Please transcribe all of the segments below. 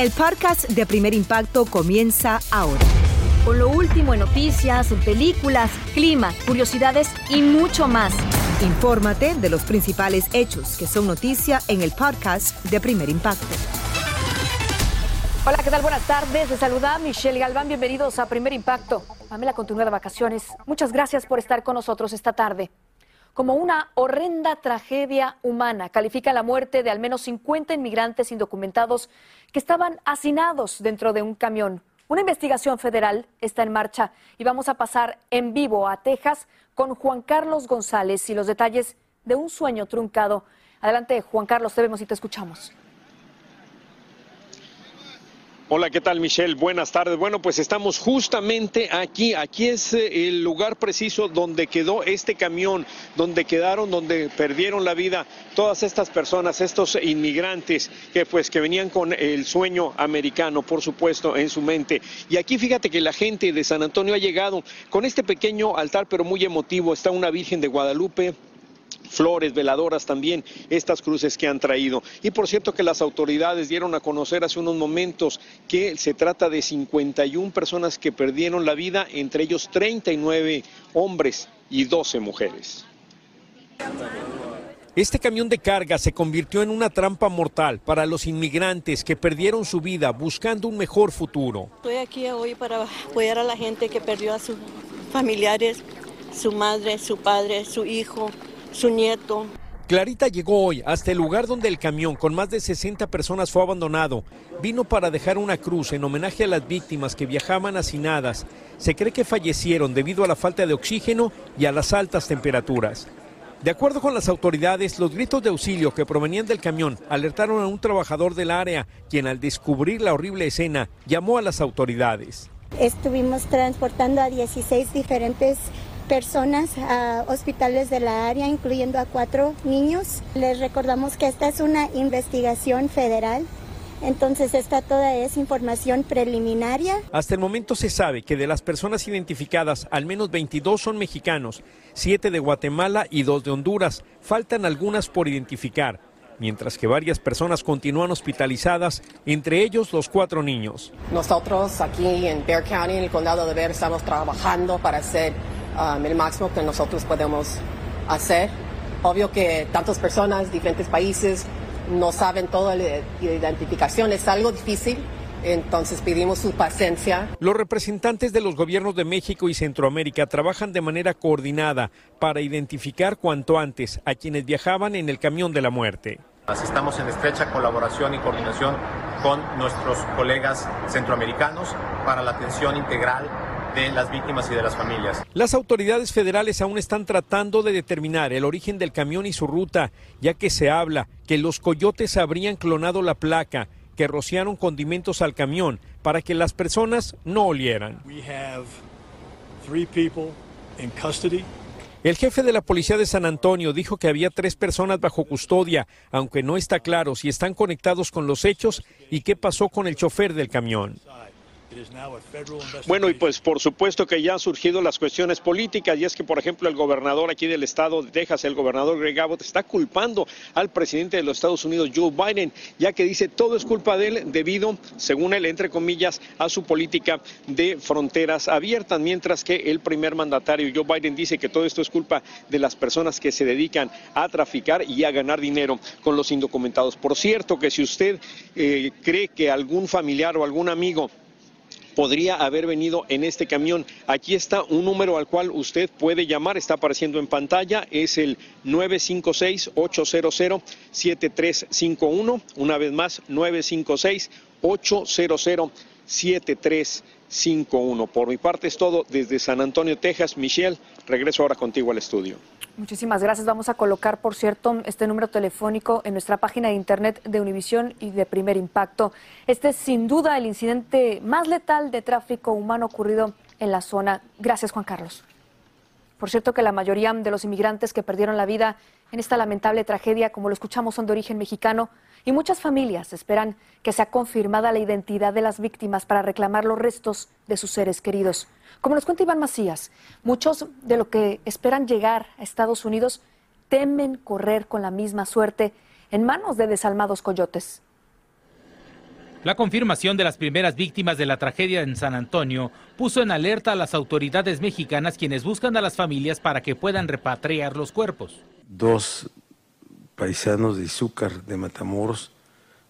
El podcast de Primer Impacto comienza ahora. Con lo último en noticias, películas, clima, curiosidades y mucho más. Infórmate de los principales hechos que son noticia en el podcast de Primer Impacto. Hola, ¿qué tal? Buenas tardes. Les saluda Michelle Galván. Bienvenidos a Primer Impacto. Pamela continúa de vacaciones. Muchas gracias por estar con nosotros esta tarde. Como una horrenda tragedia humana, califica la muerte de al menos 50 inmigrantes indocumentados que estaban hacinados dentro de un camión. Una investigación federal está en marcha y vamos a pasar en vivo a Texas con Juan Carlos González y los detalles de un sueño truncado. Adelante, Juan Carlos, te vemos y te escuchamos. Hola, ¿qué tal Michelle? Buenas tardes. Bueno, pues estamos justamente aquí. Aquí es eh, el lugar preciso donde quedó este camión, donde quedaron, donde perdieron la vida todas estas personas, estos inmigrantes que pues que venían con el sueño americano, por supuesto, en su mente. Y aquí fíjate que la gente de San Antonio ha llegado con este pequeño altar, pero muy emotivo. Está una Virgen de Guadalupe, flores, veladoras también, estas cruces que han traído. Y por cierto que las autoridades dieron a conocer hace unos momentos que se trata de 51 personas que perdieron la vida, entre ellos 39 hombres y 12 mujeres. Este camión de carga se convirtió en una trampa mortal para los inmigrantes que perdieron su vida buscando un mejor futuro. Estoy aquí hoy para apoyar a la gente que perdió a sus familiares, su madre, su padre, su hijo, su nieto. Clarita llegó hoy hasta el lugar donde el camión con más de 60 personas fue abandonado. Vino para dejar una cruz en homenaje a las víctimas que viajaban hacinadas. Se cree que fallecieron debido a la falta de oxígeno y a las altas temperaturas. De acuerdo con las autoridades, los gritos de auxilio que provenían del camión alertaron a un trabajador del área, quien al descubrir la horrible escena llamó a las autoridades. Estuvimos transportando a 16 diferentes personas a hospitales de la área, incluyendo a cuatro niños. Les recordamos que esta es una investigación federal. Entonces, esta toda es información preliminaria. Hasta el momento se sabe que de las personas identificadas, al menos 22 son mexicanos, 7 de Guatemala y 2 de Honduras. Faltan algunas por identificar, mientras que varias personas continúan hospitalizadas, entre ellos los cuatro niños. Nosotros aquí en Bear County, en el condado de Bear, estamos trabajando para hacer um, el máximo que nosotros podemos hacer. Obvio que tantas personas, diferentes países, no saben toda la identificación, es algo difícil. Entonces pedimos su paciencia. Los representantes de los gobiernos de México y Centroamérica trabajan de manera coordinada para identificar cuanto antes a quienes viajaban en el camión de la muerte. Estamos en estrecha colaboración y coordinación con nuestros colegas centroamericanos para la atención integral de las víctimas y de las familias. Las autoridades federales aún están tratando de determinar el origen del camión y su ruta, ya que se habla que los coyotes habrían clonado la placa, que rociaron condimentos al camión para que las personas no olieran. El jefe de la policía de San Antonio dijo que había tres personas bajo custodia, aunque no está claro si están conectados con los hechos y qué pasó con el chofer del camión. Bueno, y pues por supuesto que ya han surgido las cuestiones políticas, y es que, por ejemplo, el gobernador aquí del estado de Texas, el gobernador Greg Abbott, está culpando al presidente de los Estados Unidos, Joe Biden, ya que dice todo es culpa de él debido, según él, entre comillas, a su política de fronteras abiertas, mientras que el primer mandatario, Joe Biden, dice que todo esto es culpa de las personas que se dedican a traficar y a ganar dinero con los indocumentados. Por cierto, que si usted eh, cree que algún familiar o algún amigo podría haber venido en este camión. Aquí está un número al cual usted puede llamar, está apareciendo en pantalla, es el 956-800-7351. Una vez más, 956-800-7351. 51. Por mi parte es todo desde San Antonio, Texas. Michelle, regreso ahora contigo al estudio. Muchísimas gracias. Vamos a colocar, por cierto, este número telefónico en nuestra página de internet de Univisión y de Primer Impacto. Este es sin duda el incidente más letal de tráfico humano ocurrido en la zona. Gracias, Juan Carlos. Por cierto que la mayoría de los inmigrantes que perdieron la vida en esta lamentable tragedia, como lo escuchamos, son de origen mexicano y muchas familias esperan que sea confirmada la identidad de las víctimas para reclamar los restos de sus seres queridos. Como nos cuenta Iván Macías, muchos de los que esperan llegar a Estados Unidos temen correr con la misma suerte en manos de desalmados coyotes. La confirmación de las primeras víctimas de la tragedia en San Antonio puso en alerta a las autoridades mexicanas quienes buscan a las familias para que puedan repatriar los cuerpos. Dos paisanos de Izúcar de Matamoros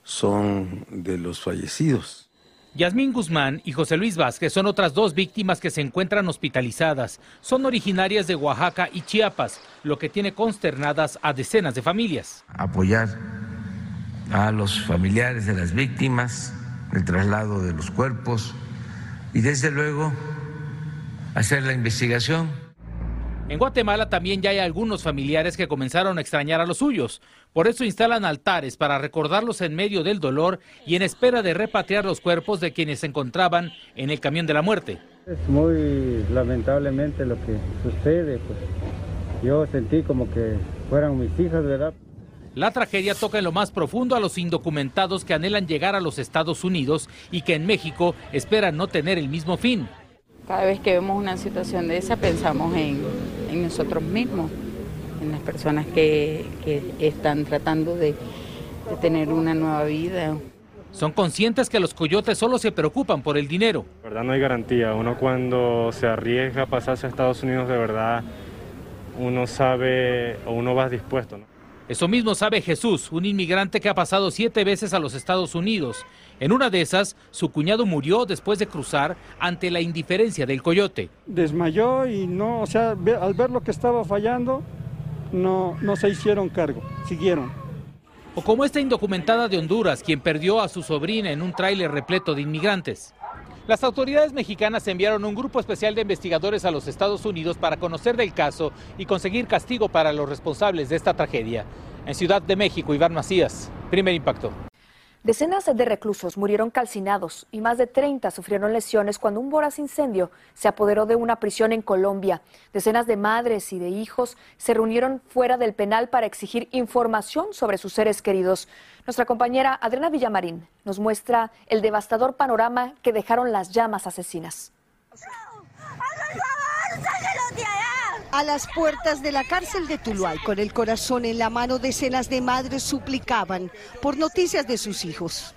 son de los fallecidos. Yasmín Guzmán y José Luis Vázquez son otras dos víctimas que se encuentran hospitalizadas. Son originarias de Oaxaca y Chiapas, lo que tiene consternadas a decenas de familias. Apoyar a los familiares de las víctimas, el traslado de los cuerpos y desde luego hacer la investigación en Guatemala también ya hay algunos familiares que comenzaron a extrañar a los suyos. Por eso instalan altares para recordarlos en medio del dolor y en espera de repatriar los cuerpos de quienes se encontraban en el camión de la muerte. Es muy lamentablemente lo que sucede. Pues. Yo sentí como que fueran mis hijas, ¿verdad? La tragedia toca en lo más profundo a los indocumentados que anhelan llegar a los Estados Unidos y que en México esperan no tener el mismo fin. Cada vez que vemos una situación de esa pensamos en, nosotros mismos, en las personas que, están tratando de, tener una nueva vida. Son conscientes que los coyotes solo se preocupan por el dinero. De verdad no hay garantía. Uno cuando se arriesga a pasarse a Estados Unidos, de verdad, uno sabe o uno va dispuesto. ¿no? Eso mismo sabe Jesús, un inmigrante que ha pasado siete veces a los Estados Unidos. En una de esas, su cuñado murió después de cruzar ante la indiferencia del coyote. Desmayó y no, o sea, al ver lo que estaba fallando, no, no se hicieron cargo, siguieron. O como esta indocumentada de Honduras, quien perdió a su sobrina en un tráiler repleto de inmigrantes. Las autoridades mexicanas enviaron un grupo especial de investigadores a los Estados Unidos para conocer del caso y conseguir castigo para los responsables de esta tragedia. En Ciudad de México, Iván Macías, primer impacto. Decenas de reclusos murieron calcinados y más de 30 sufrieron lesiones cuando un voraz incendio se apoderó de una prisión en Colombia. Decenas de madres y de hijos se reunieron fuera del penal para exigir información sobre sus seres queridos. Nuestra compañera Adriana Villamarín nos muestra el devastador panorama que dejaron las llamas asesinas. A las puertas de la cárcel de Tuluay, con el corazón en la mano, decenas de madres suplicaban por noticias de sus hijos.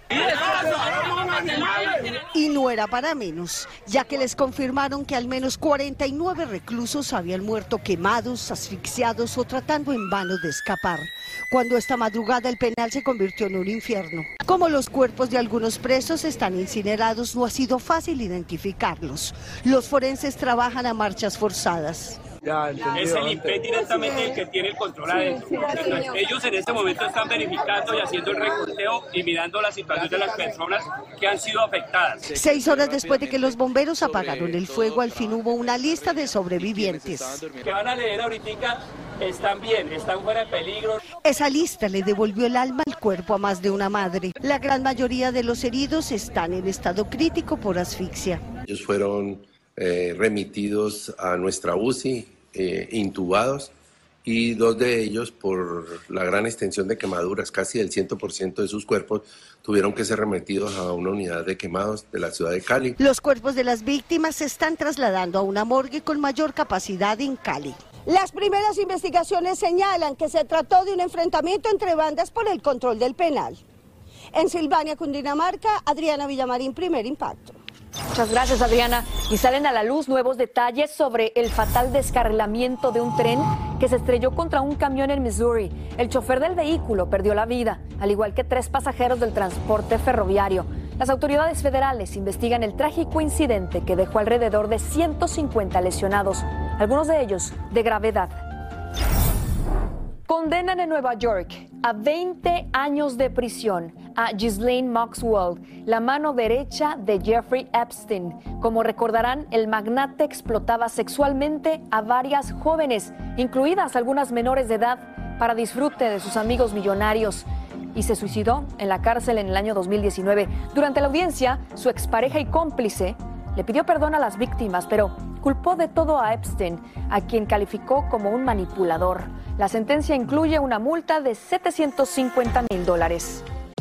Y no era para menos, ya que les confirmaron que al menos 49 reclusos habían muerto quemados, asfixiados o tratando en vano de escapar. Cuando esta madrugada el penal se convirtió en un infierno. Como los cuerpos de algunos presos están incinerados, no ha sido fácil identificarlos. Los forenses trabajan a marchas forzadas es el INPE directamente el que tiene el control a eso. ellos en este momento están verificando y haciendo el reconteo y mirando la situación de las personas que han sido afectadas. Seis horas después de que los bomberos apagaron el fuego, al fin hubo una lista de sobrevivientes. Que van a leer ahorita están bien, están fuera de peligro. Esa lista le devolvió el alma al cuerpo a más de una madre. La gran mayoría de los heridos están en estado crítico por asfixia. Ellos fueron eh, remitidos a nuestra UCI, eh, intubados, y dos de ellos, por la gran extensión de quemaduras, casi el 100% de sus cuerpos, tuvieron que ser remitidos a una unidad de quemados de la ciudad de Cali. Los cuerpos de las víctimas se están trasladando a una morgue con mayor capacidad en Cali. Las primeras investigaciones señalan que se trató de un enfrentamiento entre bandas por el control del penal. En Silvania, Cundinamarca, Adriana Villamarín, primer impacto. Muchas gracias, Adriana. Y salen a la luz nuevos detalles sobre el fatal descarrilamiento de un tren que se estrelló contra un camión en Missouri. El chofer del vehículo perdió la vida, al igual que tres pasajeros del transporte ferroviario. Las autoridades federales investigan el trágico incidente que dejó alrededor de 150 lesionados, algunos de ellos de gravedad. Condenan en Nueva York a 20 años de prisión a Ghislaine Maxwell, la mano derecha de Jeffrey Epstein. Como recordarán, el magnate explotaba sexualmente a varias jóvenes, incluidas algunas menores de edad, para disfrute de sus amigos millonarios. Y se suicidó en la cárcel en el año 2019. Durante la audiencia, su expareja y cómplice le pidió perdón a las víctimas, pero culpó de todo a Epstein, a quien calificó como un manipulador. La sentencia incluye una multa de 750 mil dólares.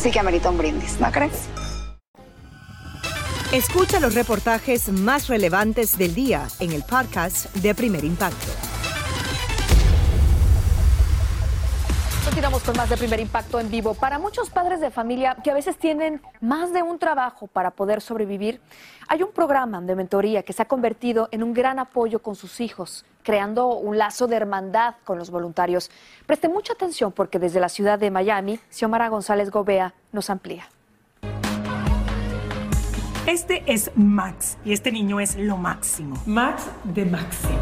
sí que amerita un brindis, ¿no crees? Escucha los reportajes más relevantes del día en el podcast de Primer Impacto. Continuamos con más de primer impacto en vivo. Para muchos padres de familia que a veces tienen más de un trabajo para poder sobrevivir, hay un programa de mentoría que se ha convertido en un gran apoyo con sus hijos, creando un lazo de hermandad con los voluntarios. Preste mucha atención porque desde la ciudad de Miami, Xiomara González Gobea nos amplía. Este es Max y este niño es lo máximo. Max de máximo.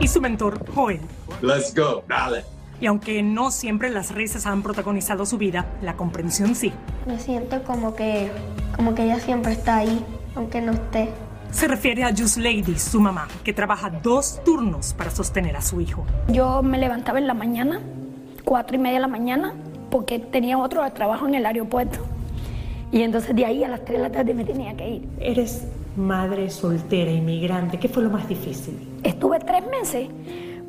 Y su mentor, Joel. Let's go, dale. Y aunque no siempre las risas han protagonizado su vida, la comprensión sí. Me siento como que, como que ella siempre está ahí, aunque no esté. Se refiere a Just Lady, su mamá, que trabaja dos turnos para sostener a su hijo. Yo me levantaba en la mañana, cuatro y media de la mañana, porque tenía otro trabajo en el aeropuerto. Y entonces de ahí a las tres de la tarde me tenía que ir. Eres madre soltera, inmigrante. ¿Qué fue lo más difícil? Estuve tres meses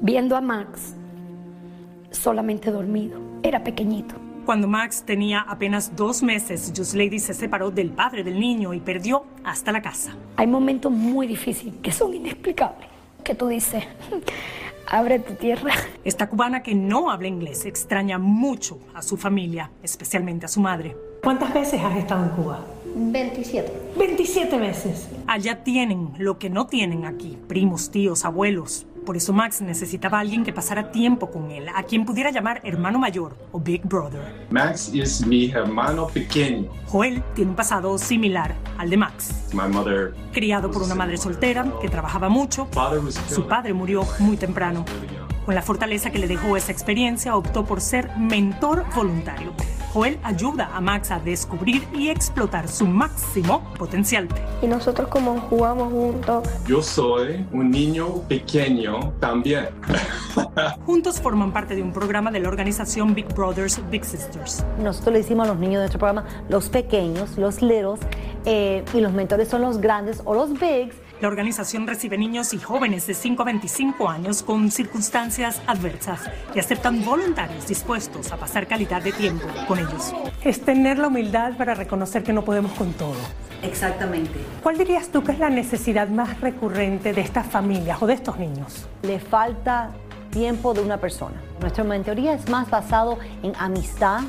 viendo a Max solamente dormido. Era pequeñito. Cuando Max tenía apenas dos meses, Just Lady se separó del padre del niño y perdió hasta la casa. Hay momentos muy difíciles que son inexplicables. Que tú dices, abre tu tierra. Esta cubana que no habla inglés extraña mucho a su familia, especialmente a su madre. ¿Cuántas veces has estado en Cuba? 27. 27 veces. Allá tienen lo que no tienen aquí, primos, tíos, abuelos. Por eso Max necesitaba a alguien que pasara tiempo con él, a quien pudiera llamar hermano mayor o Big Brother. Max es mi hermano pequeño. Joel tiene un pasado similar al de Max. My mother Criado por una madre soltera que trabajaba mucho, su padre murió muy temprano. Con la fortaleza que le dejó esa experiencia, optó por ser mentor voluntario. Joel ayuda a Max a descubrir y explotar su máximo potencial. Y nosotros como jugamos juntos, Yo soy un niño pequeño también. Juntos forman parte de un programa de la organización Big Brothers Big Sisters. Nosotros le decimos a los niños de nuestro programa los pequeños, los littles, eh, y los mentores son los grandes o los bigs. La organización recibe niños y jóvenes de 5 a 25 años con circunstancias adversas y aceptan voluntarios dispuestos a pasar calidad de tiempo con ellos. Es tener la humildad para reconocer que no podemos con todo. Exactamente. ¿Cuál dirías tú que es la necesidad más recurrente de estas familias o de estos niños? Le falta tiempo de una persona. Nuestra mentoría es más basado en amistad,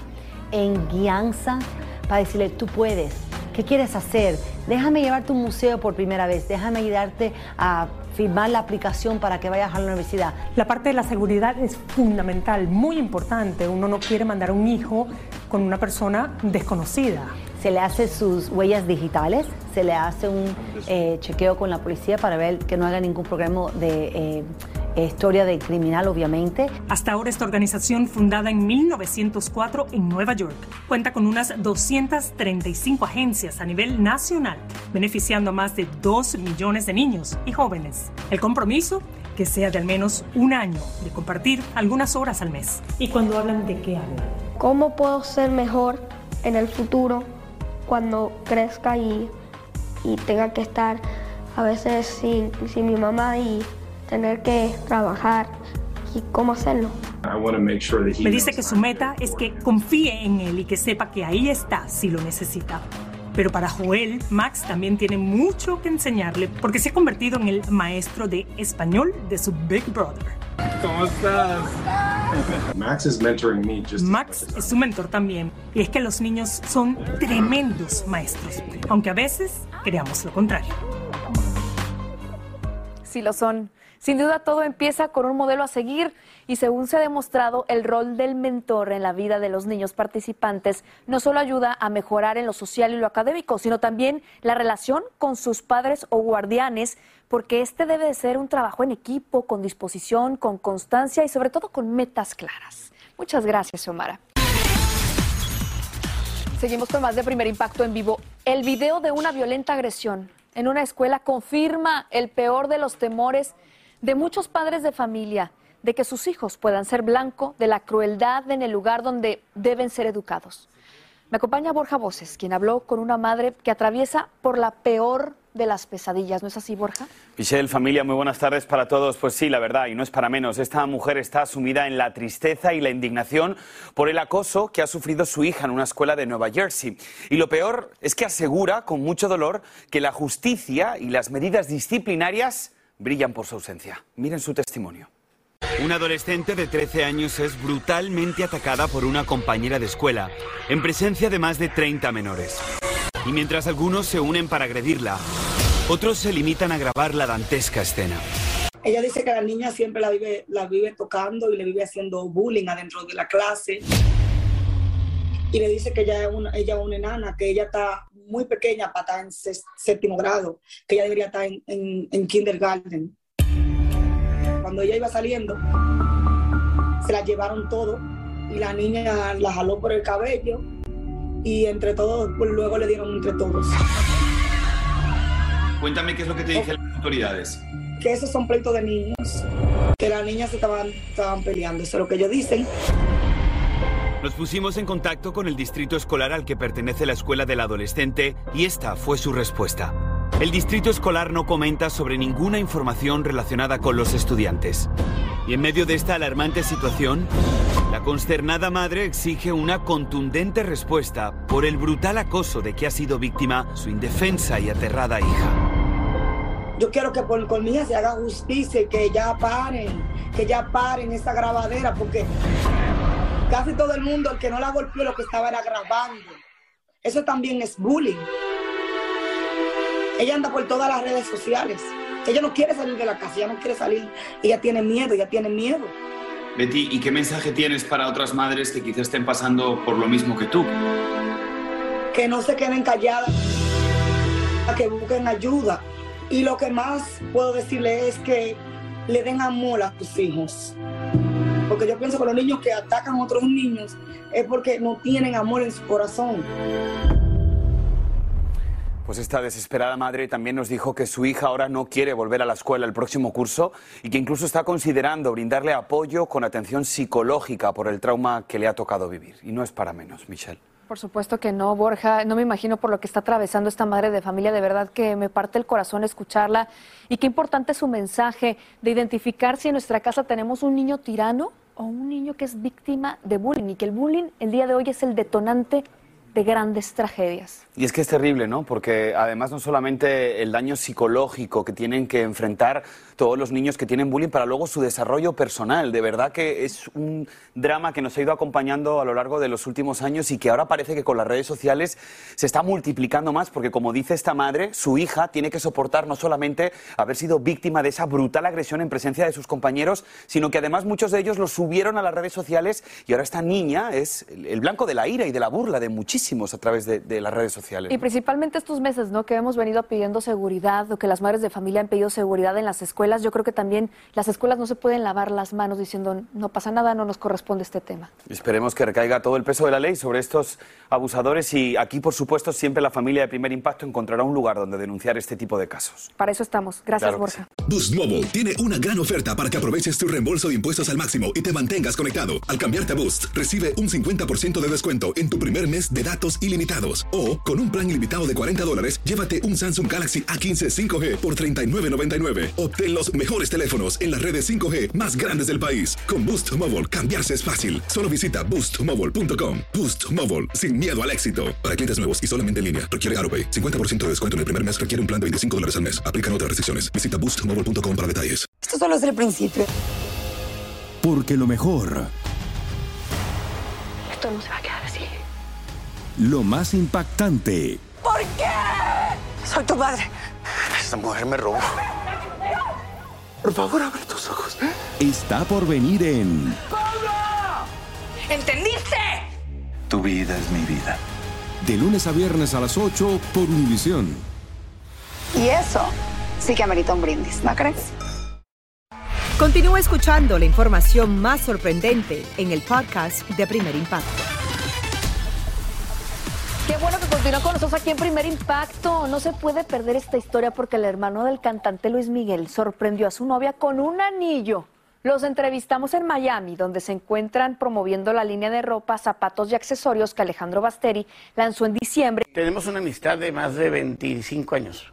en guianza, para decirle, tú puedes, ¿qué quieres hacer? Déjame llevarte a un museo por primera vez, déjame ayudarte a firmar la aplicación para que vayas a la universidad. La parte de la seguridad es fundamental, muy importante. Uno no quiere mandar a un hijo con una persona desconocida. Se le hace sus huellas digitales, se le hace un eh, chequeo con la policía para ver que no haga ningún problema de eh, historia de criminal, obviamente. Hasta ahora esta organización, fundada en 1904 en Nueva York, cuenta con unas 235 agencias a nivel nacional, beneficiando a más de 2 millones de niños y jóvenes. El compromiso que sea de al menos un año, de compartir algunas horas al mes. ¿Y cuando hablan de qué hablan? ¿Cómo puedo ser mejor en el futuro cuando crezca y, y tenga que estar a veces sin, sin mi mamá y tener que trabajar y cómo hacerlo? Me dice que su meta es que confíe en él y que sepa que ahí está si lo necesita. Pero para Joel, Max también tiene mucho que enseñarle porque se ha convertido en el maestro de español de su Big Brother. ¿Cómo estás? Max is mentoring me Max es su mentor también. Y es que los niños son tremendos maestros, aunque a veces creamos lo contrario. Sí lo son. Sin duda todo empieza con un modelo a seguir y según se ha demostrado, el rol del mentor en la vida de los niños participantes no solo ayuda a mejorar en lo social y lo académico, sino también la relación con sus padres o guardianes, porque este debe de ser un trabajo en equipo, con disposición, con constancia y sobre todo con metas claras. Muchas gracias, Omara. Seguimos con más de primer impacto en vivo. El video de una violenta agresión en una escuela confirma el peor de los temores de muchos padres de familia de que sus hijos puedan ser blanco de la crueldad en el lugar donde deben ser educados. Me acompaña Borja Voces, quien habló con una madre que atraviesa por la peor de las pesadillas. ¿No es así, Borja? Michelle, familia, muy buenas tardes para todos. Pues sí, la verdad, y no es para menos. Esta mujer está sumida en la tristeza y la indignación por el acoso que ha sufrido su hija en una escuela de Nueva Jersey. Y lo peor es que asegura con mucho dolor que la justicia y las medidas disciplinarias brillan por su ausencia. Miren su testimonio. Una adolescente de 13 años es brutalmente atacada por una compañera de escuela, en presencia de más de 30 menores. Y mientras algunos se unen para agredirla, otros se limitan a grabar la dantesca escena. Ella dice que la niña siempre la vive, la vive tocando y le vive haciendo bullying adentro de la clase. Y le dice que ella es una, ella una enana, que ella está muy pequeña para estar en séptimo grado, que ella debería estar en, en kindergarten cuando ella iba saliendo, se la llevaron todo y la niña la jaló por el cabello y entre todos, pues luego le dieron entre todos. Cuéntame qué es lo que te dicen las autoridades. Que esos son pleitos de niños, que las niñas se estaban, estaban peleando, eso es lo que ellos dicen. Nos pusimos en contacto con el distrito escolar al que pertenece la escuela del adolescente y esta fue su respuesta. El distrito escolar no comenta sobre ninguna información relacionada con los estudiantes. Y en medio de esta alarmante situación, la consternada madre exige una contundente respuesta por el brutal acoso de que ha sido víctima su indefensa y aterrada hija. Yo quiero que por, se haga justicia y que ya paren, que ya paren esa grabadera, porque casi todo el mundo, el que no la golpeó, lo que estaba era grabando. Eso también es bullying. Ella anda por todas las redes sociales. Ella no quiere salir de la casa, ella no quiere salir. Ella tiene miedo, ella tiene miedo. Betty, ¿y qué mensaje tienes para otras madres que quizás estén pasando por lo mismo que tú? Que no se queden calladas, que busquen ayuda. Y lo que más puedo decirle es que le den amor a sus hijos. Porque yo pienso que los niños que atacan a otros niños es porque no tienen amor en su corazón. Pues esta desesperada madre también nos dijo que su hija ahora no quiere volver a la escuela el próximo curso y que incluso está considerando brindarle apoyo con atención psicológica por el trauma que le ha tocado vivir. Y no es para menos, Michelle. Por supuesto que no, Borja. No me imagino por lo que está atravesando esta madre de familia. De verdad que me parte el corazón escucharla. Y qué importante su mensaje de identificar si en nuestra casa tenemos un niño tirano o un niño que es víctima de bullying. Y que el bullying el día de hoy es el detonante de grandes tragedias. Y es que es terrible, ¿no? Porque además no solamente el daño psicológico que tienen que enfrentar todos los niños que tienen bullying para luego su desarrollo personal. De verdad que es un drama que nos ha ido acompañando a lo largo de los últimos años y que ahora parece que con las redes sociales se está multiplicando más porque como dice esta madre, su hija tiene que soportar no solamente haber sido víctima de esa brutal agresión en presencia de sus compañeros, sino que además muchos de ellos lo subieron a las redes sociales y ahora esta niña es el blanco de la ira y de la burla de muchísimos muchísimos a través de, de las redes sociales. Y principalmente estos meses, ¿no? Que hemos venido pidiendo seguridad o que las madres de familia han pedido seguridad en las escuelas. Yo creo que también las escuelas no se pueden lavar las manos diciendo no pasa nada, no nos corresponde este tema. Esperemos que recaiga todo el peso de la ley sobre estos abusadores y aquí, por supuesto, siempre la familia de primer impacto encontrará un lugar donde denunciar este tipo de casos. Para eso estamos. Gracias, Claro Borja. Boost Mobile tiene una gran oferta para que aproveches tu reembolso de impuestos al máximo y te mantengas conectado. Al cambiarte a Boost, recibe un 50% de descuento en tu primer mes de datos ilimitados. O, con un plan ilimitado de 40 dólares, llévate un Samsung Galaxy A15 5G por $39.99. Obtén los mejores teléfonos en las redes 5G más grandes del país. Con Boost Mobile, cambiarse es fácil. Solo visita boostmobile.com. Boost Mobile, sin miedo al éxito. Para clientes nuevos y solamente en línea, requiere AroPay. 50% de descuento en el primer mes requiere un plan de 25 dólares al mes. Aplican otras restricciones. Visita boostmobile.com para detalles. Esto solo es el principio. Porque lo mejor, Esto no se va a quedar. Lo más impactante, ¿Por qué? Soy tu madre. Esta mujer me robó. Por favor, abre tus ojos. Está por venir en ¿Entendiste? Tu vida es mi vida. De lunes a viernes a las 8 por Univisión. Y eso sí que amerita un brindis, ¿no crees? Continúa escuchando la información más sorprendente en el podcast de Primer Impacto. Qué bueno que continúa con nosotros aquí en Primer Impacto. No se puede perder esta historia porque el hermano del cantante Luis Miguel sorprendió a su novia con un anillo. Los entrevistamos en Miami, donde se encuentran promoviendo la línea de ropa, zapatos y accesorios que Alejandro Basteri lanzó en diciembre. Tenemos una amistad de más de 25 años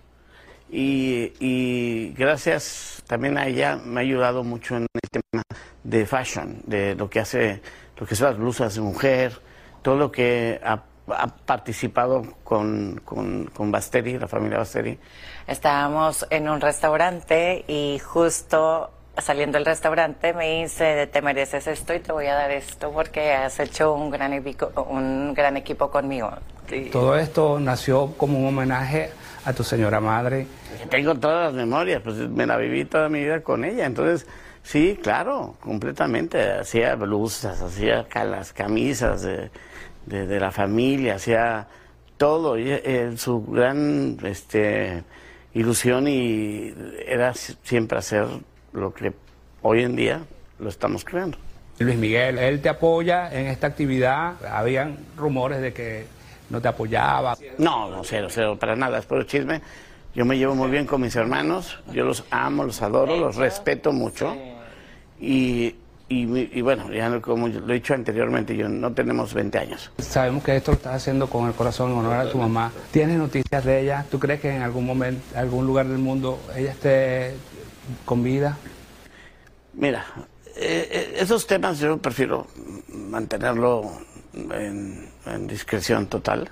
y, gracias también a ella me ha ayudado mucho en el tema de fashion, de lo que hace, lo que son las blusas de mujer, todo lo que ha, ha participado con, con, con Basteri, la familia Basteri. Estábamos en un restaurante y justo saliendo del restaurante me dice, te mereces esto y te voy a dar esto porque has hecho un gran equipo, un gran equipo conmigo. Y- Todo esto nació como un homenaje a tu señora madre. Tengo todas las memorias, pues me la viví toda mi vida con ella, entonces sí, claro, completamente. Hacía blusas, hacía las camisas de, de- de la familia, hacía todo. Y, eh, su gran este, ilusión y era si- siempre hacer lo que hoy en día lo estamos creando. Luis Miguel, él te apoya en esta actividad. Habían rumores de que no te apoyaba. No, no, cero, cero, para nada, es puro chisme. Yo me llevo muy bien con mis hermanos, yo los amo, los adoro, los respeto mucho. Y, y, mi- y bueno, ya no- como lo he dicho anteriormente, yo no tenemos 20 años. Sabemos que esto lo estás haciendo con el corazón en honor a tu mamá. ¿Tienes noticias de ella? ¿Tú crees que en algún momento, algún lugar del mundo, ella esté con vida? Mira, eh, eh, esos temas yo prefiero mantenerlo en, en discreción total,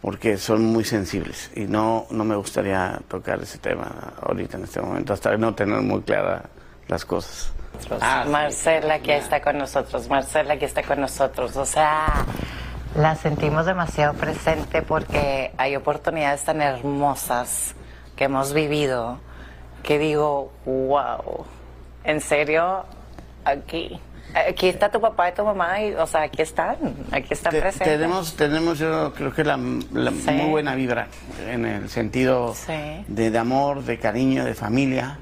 porque son muy sensibles y no, no me gustaría tocar ese tema ahorita en este momento, hasta no tener muy claras las cosas. Ah, sí. Marcela que está con nosotros, Marcela que está con nosotros, o sea, la sentimos demasiado presente porque hay oportunidades tan hermosas que hemos vivido que digo, wow, en serio, aquí, aquí está tu papá y tu mamá y, o sea, aquí están, aquí están Te- presentes. tenemos, tenemos yo creo que la, la Sí. muy buena vibra en el sentido Sí. de, de amor, de cariño, de familia,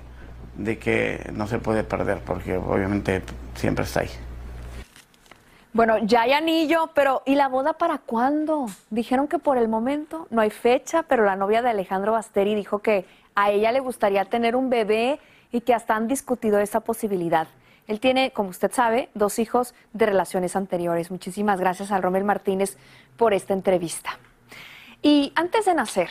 de que no se puede perder porque obviamente siempre está ahí. Bueno, ya hay anillo, pero ¿y la boda para cuándo? Dijeron que por el momento no hay fecha, pero la novia de Alejandro Basteri dijo que a ella le gustaría tener un bebé y que hasta han discutido esa posibilidad. Él tiene, como usted sabe, dos hijos de relaciones anteriores. Muchísimas gracias al Romel Martínez por esta entrevista. Y antes de nacer,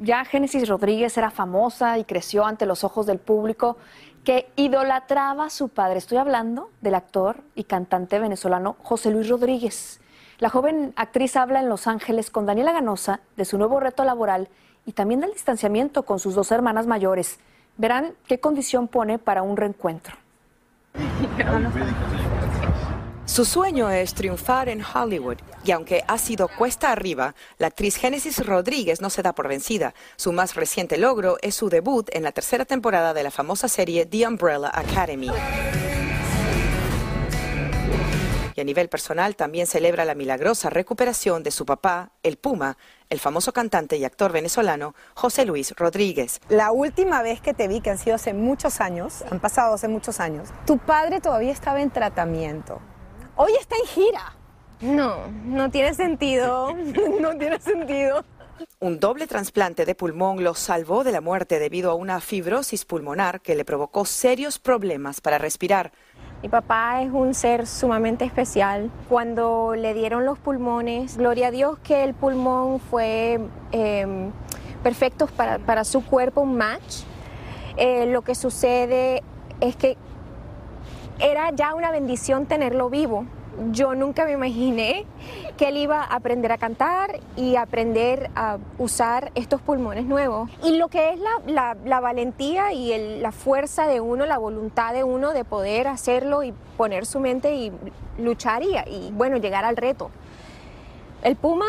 ya Génesis Rodríguez era famosa y creció ante los ojos del público que idolatraba a su padre. Estoy hablando del actor y cantante venezolano José Luis Rodríguez. La joven actriz habla en Los Ángeles con Daniela Ganosa de su nuevo reto laboral y también del distanciamiento con sus dos hermanas mayores. Verán qué condición pone para un reencuentro. Su sueño es triunfar en Hollywood y aunque ha sido cuesta arriba, la actriz Génesis Rodríguez no se da por vencida. Su más reciente logro es su debut en la tercera temporada de la famosa serie The Umbrella Academy. y a nivel personal también celebra la milagrosa recuperación de su papá, el Puma, el famoso cantante y actor venezolano José Luis Rodríguez. La última vez que te vi, que han sido hace muchos años, han pasado hace muchos años, tu padre todavía estaba en tratamiento. Hoy está en gira. No, no tiene sentido, no tiene sentido. Un doble trasplante de pulmón lo salvó de la muerte debido a una fibrosis pulmonar que le provocó serios problemas para respirar. Mi papá es un ser sumamente especial. Cuando le dieron los pulmones, gloria a Dios que el pulmón fue eh, perfecto para, para, su cuerpo, un match. Eh, lo que sucede es que era ya una bendición tenerlo vivo yo nunca me imaginé que él iba a aprender a cantar y aprender a usar estos pulmones nuevos. Y lo que es la, valentía y la fuerza de uno, la voluntad de uno de poder hacerlo y poner su mente y luchar y, y bueno, llegar al reto. El Puma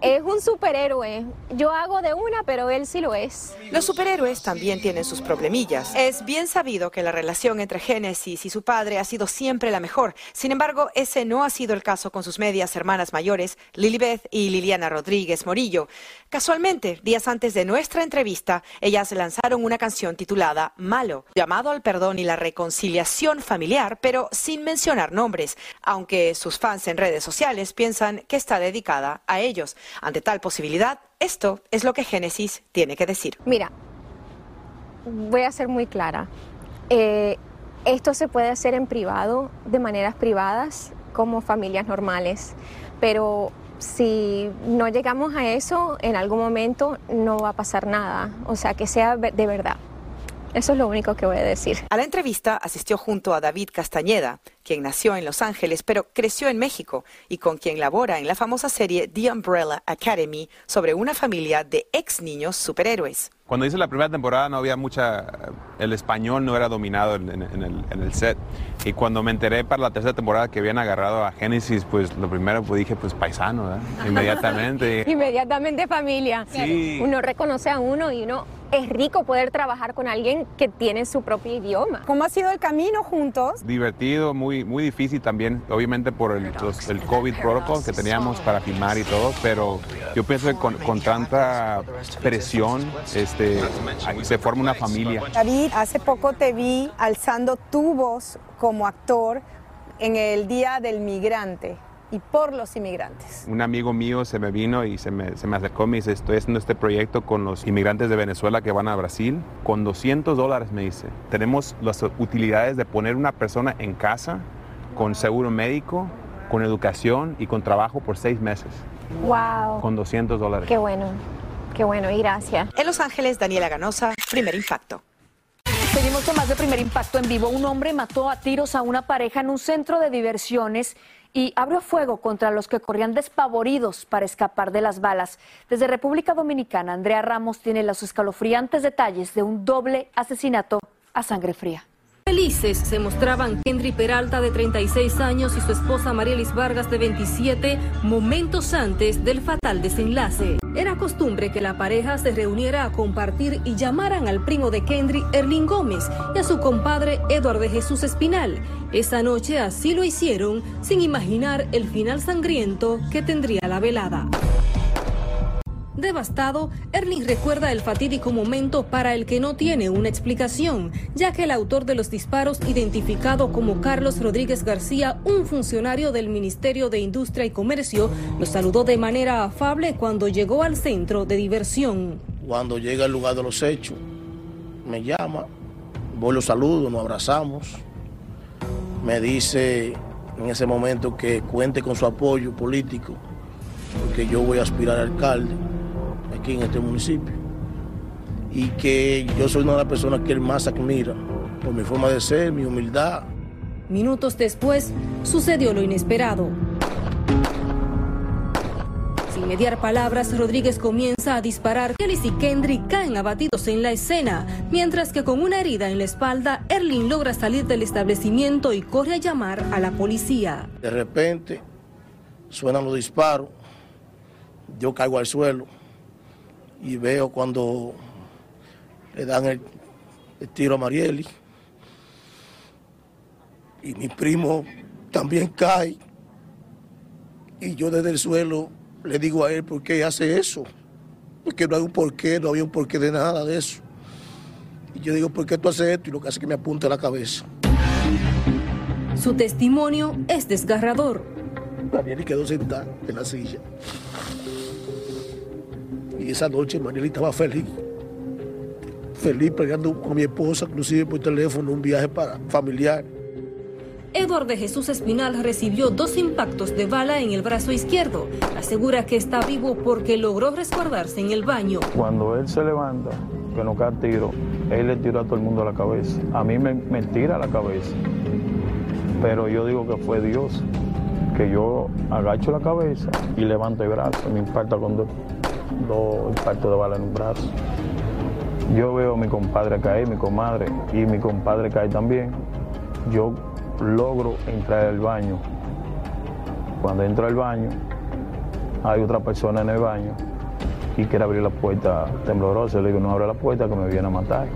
es un superhéroe. Yo hago de una, pero él sí lo es. Los superhéroes también tienen sus problemillas. Es bien sabido que la relación entre Génesis y su padre ha sido siempre la mejor. Sin embargo, ese no ha sido el caso con sus medias hermanas mayores, Lilibeth y Liliana Rodríguez Morillo. Casualmente, días antes de nuestra entrevista, ellas lanzaron una canción titulada Malo, llamado al perdón y la reconciliación familiar, pero sin mencionar nombres, aunque sus fans en redes sociales piensan que está dedicada a ellos. Ante tal posibilidad, esto es lo que Génesis tiene que decir. Mira, voy a ser muy clara. Eh, esto se puede hacer en privado, de maneras privadas, como familias normales, pero si no llegamos a eso, en algún momento no va a pasar nada, o sea, que sea de verdad. Eso es lo único que voy a decir. A la entrevista asistió junto a David Castañeda, quien nació en Los Ángeles pero creció en México y con quien labora en la famosa serie The Umbrella Academy sobre una familia de ex niños superhéroes. Cuando hice la primera temporada no había mucha, el español no era dominado en, el, set. Y cuando me enteré para la tercera temporada que habían agarrado a Génesis, pues lo primero pues dije, pues paisano, inmediatamente. Inmediatamente familia. Sí. Uno reconoce a uno y uno es rico poder trabajar con alguien que tiene su propio idioma. ¿Cómo ha sido el camino juntos? Divertido, muy, muy difícil también, obviamente por el, el COVID protocol que teníamos para filmar y todo, pero yo pienso que con, con tanta presión, este, se forma una familia. David, hace poco te vi alzando tu voz como actor en el Día del Migrante y por los inmigrantes. Un amigo mío se me vino y se me, se me acercó y me dice, estoy haciendo este proyecto con los inmigrantes de Venezuela que van a Brasil. Con 200 dólares me dice, tenemos las utilidades de poner una persona en casa con seguro médico, con educación y con trabajo por seis meses. ¡Wow! Con 200 dólares. Qué bueno, qué bueno y gracias. En Los Ángeles, Daniela Ganosa, Primer Impacto. Seguimos con más de Primer Impacto en vivo. Un hombre mató a tiros a una pareja en un centro de diversiones y abrió fuego contra los que corrían despavoridos para escapar de las balas. Desde República Dominicana, Andrea Ramos tiene los escalofriantes detalles de un doble asesinato a sangre fría. Felices se mostraban Henry Peralta de 36 años y su esposa Marielis Vargas de 27 momentos antes del fatal desenlace. Era costumbre que la pareja se reuniera a compartir y llamaran al primo de Kendry, Erling Gómez, y a su compadre Eduardo de Jesús Espinal. Esa noche así lo hicieron sin imaginar el final sangriento que tendría la velada. Devastado, Erling recuerda el fatídico momento para el que no tiene una explicación, ya que el autor de los disparos, identificado como Carlos Rodríguez García, un funcionario del Ministerio de Industria y Comercio, lo saludó de manera afable cuando llegó al centro de diversión. Cuando llega al lugar de los hechos, me llama, voy lo saludo, nos abrazamos, me dice en ese momento que cuente con su apoyo político, porque yo voy a aspirar a alcalde aquí en este municipio. Y que yo soy una de las personas que él más admira por mi forma de ser, mi humildad. Minutos después, sucedió lo inesperado. Sin mediar palabras, Rodríguez comienza a disparar. Kelly y Kendry caen abatidos en la escena, mientras que con una herida en la espalda, Erling logra salir del establecimiento y corre a llamar a la policía. De repente, suenan los disparos, yo caigo al suelo y veo cuando le dan el, tiro a Marieli y mi primo también cae. Y yo desde el suelo le digo a él, ¿por qué hace eso? Porque no hay un porqué, no había un porqué de nada de eso. Y yo digo, ¿por qué tú haces esto? Y lo que hace es que me apunta la cabeza. Su testimonio es desgarrador. Marieli quedó sentada en la silla. Y esa noche Marieli estaba feliz. Feliz peleando con mi esposa, inclusive por teléfono, un viaje para familiar. Eduardo de Jesús Espinal recibió dos impactos de bala en el brazo izquierdo. Asegura que está vivo porque logró resguardarse en el baño. Cuando él se levanta, que no cae tiro, él le tira a todo el mundo a la cabeza. A mí me, me tira a la cabeza. Pero yo digo que fue Dios, que yo agacho la cabeza y levanto el brazo, me impacta con dos, dos impactos de bala en un brazo. Yo veo a mi compadre caer, mi comadre, y mi compadre caer también. Yo logro entrar al baño. Cuando entro al baño, hay otra persona en el baño y quiere abrir la puerta temblorosa. Le digo, no abre la puerta que me viene a matar.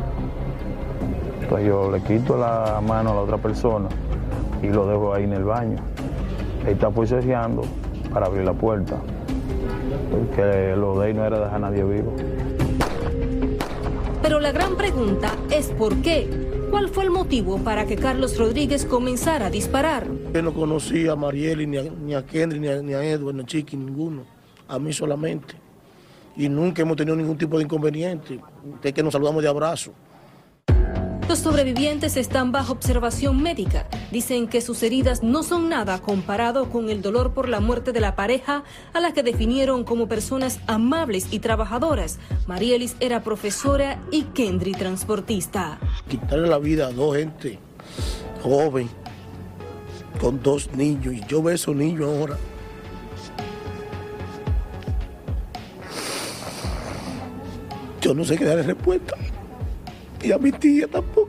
Entonces yo le quito la mano a la otra persona y lo dejo ahí en el baño. Él está poseseando para abrir la puerta. Porque lo de ahí no era dejar a nadie vivo. Pero la gran pregunta es ¿por qué? ¿Cuál fue el motivo para que Carlos Rodríguez comenzara a disparar? Yo no conocía a Marieli, ni a, ni a Kendry, ni a, ni a Edward, ni a Chiqui, ninguno. A mí solamente. Y nunca hemos tenido ningún tipo de inconveniente. De que nos saludamos de abrazo. Los sobrevivientes están bajo observación médica. Dicen que sus heridas no son nada comparado con el dolor por la muerte de la pareja a la que definieron como personas amables y trabajadoras. Marielis era profesora y Kendry transportista. Quitarle la vida a dos gente joven, con dos niños. Y yo veo esos niños ahora. Yo no sé qué darle respuesta. Y a mi tía tampoco.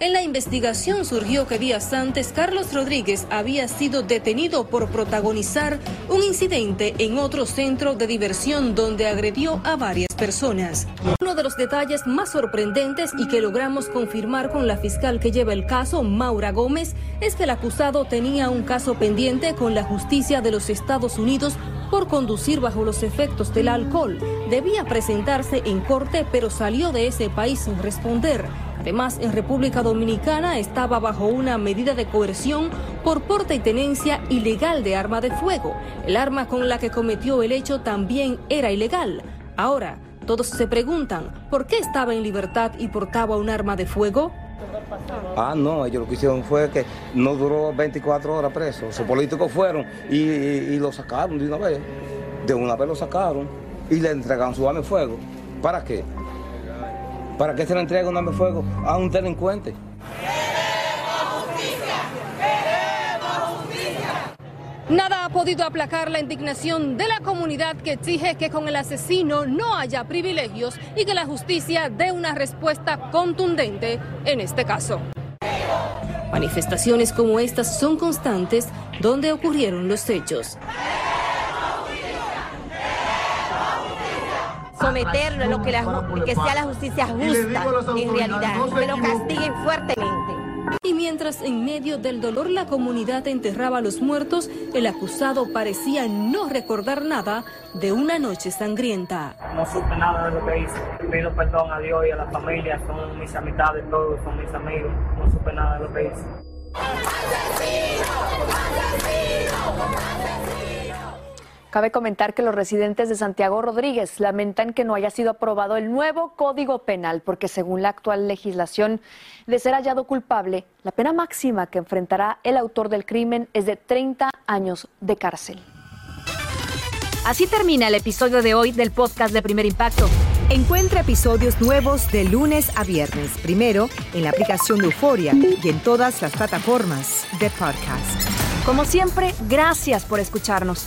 En la investigación surgió que días antes Carlos Rodríguez había sido detenido por protagonizar un incidente en otro centro de diversión donde agredió a varias personas. Uno de los detalles más sorprendentes y que logramos confirmar con la fiscal que lleva el caso, Maura Gómez, es que el acusado tenía un caso pendiente con la justicia de los Estados Unidos por conducir bajo los efectos del alcohol. Debía presentarse en corte, pero salió de ese país sin responder. Además, en República Dominicana estaba bajo una medida de coerción por porte y tenencia ilegal de arma de fuego. El arma con la que cometió el hecho también era ilegal. Ahora, todos se preguntan, ¿por qué estaba en libertad y portaba un arma de fuego? Ah, no, ellos lo que hicieron fue que no duró 24 horas preso. Los políticos fueron y, y, lo sacaron de una vez. De una vez lo sacaron y le entregaron su arma de fuego. ¿Para qué? ¿Para qué se le entrega un arma de fuego a un delincuente? Nada ha podido aplacar la indignación de la comunidad que exige que con el asesino no haya privilegios y que la justicia dé una respuesta contundente en este caso. Manifestaciones como estas son constantes donde ocurrieron los hechos. someterlo a lo que, la, que sea la justicia justa en realidad, que lo castiguen fuertemente. Y mientras en medio del dolor la comunidad enterraba a los muertos, el acusado parecía no recordar nada de una noche sangrienta. No supe nada de lo que hice. Pido perdón a Dios y a la familia, son mis amistades todos, son mis amigos. No supe nada de lo que hice. Cabe comentar que los residentes de Santiago Rodríguez lamentan que no haya sido aprobado el nuevo Código Penal porque según la actual legislación, de ser hallado culpable, la pena máxima que enfrentará el autor del crimen es de 30 años de cárcel. Así termina el episodio de hoy del podcast de Primer Impacto. Encuentra episodios nuevos de lunes a viernes, primero en la aplicación de Euforia y en todas las plataformas de podcast. Como siempre, gracias por escucharnos.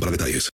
para detalles.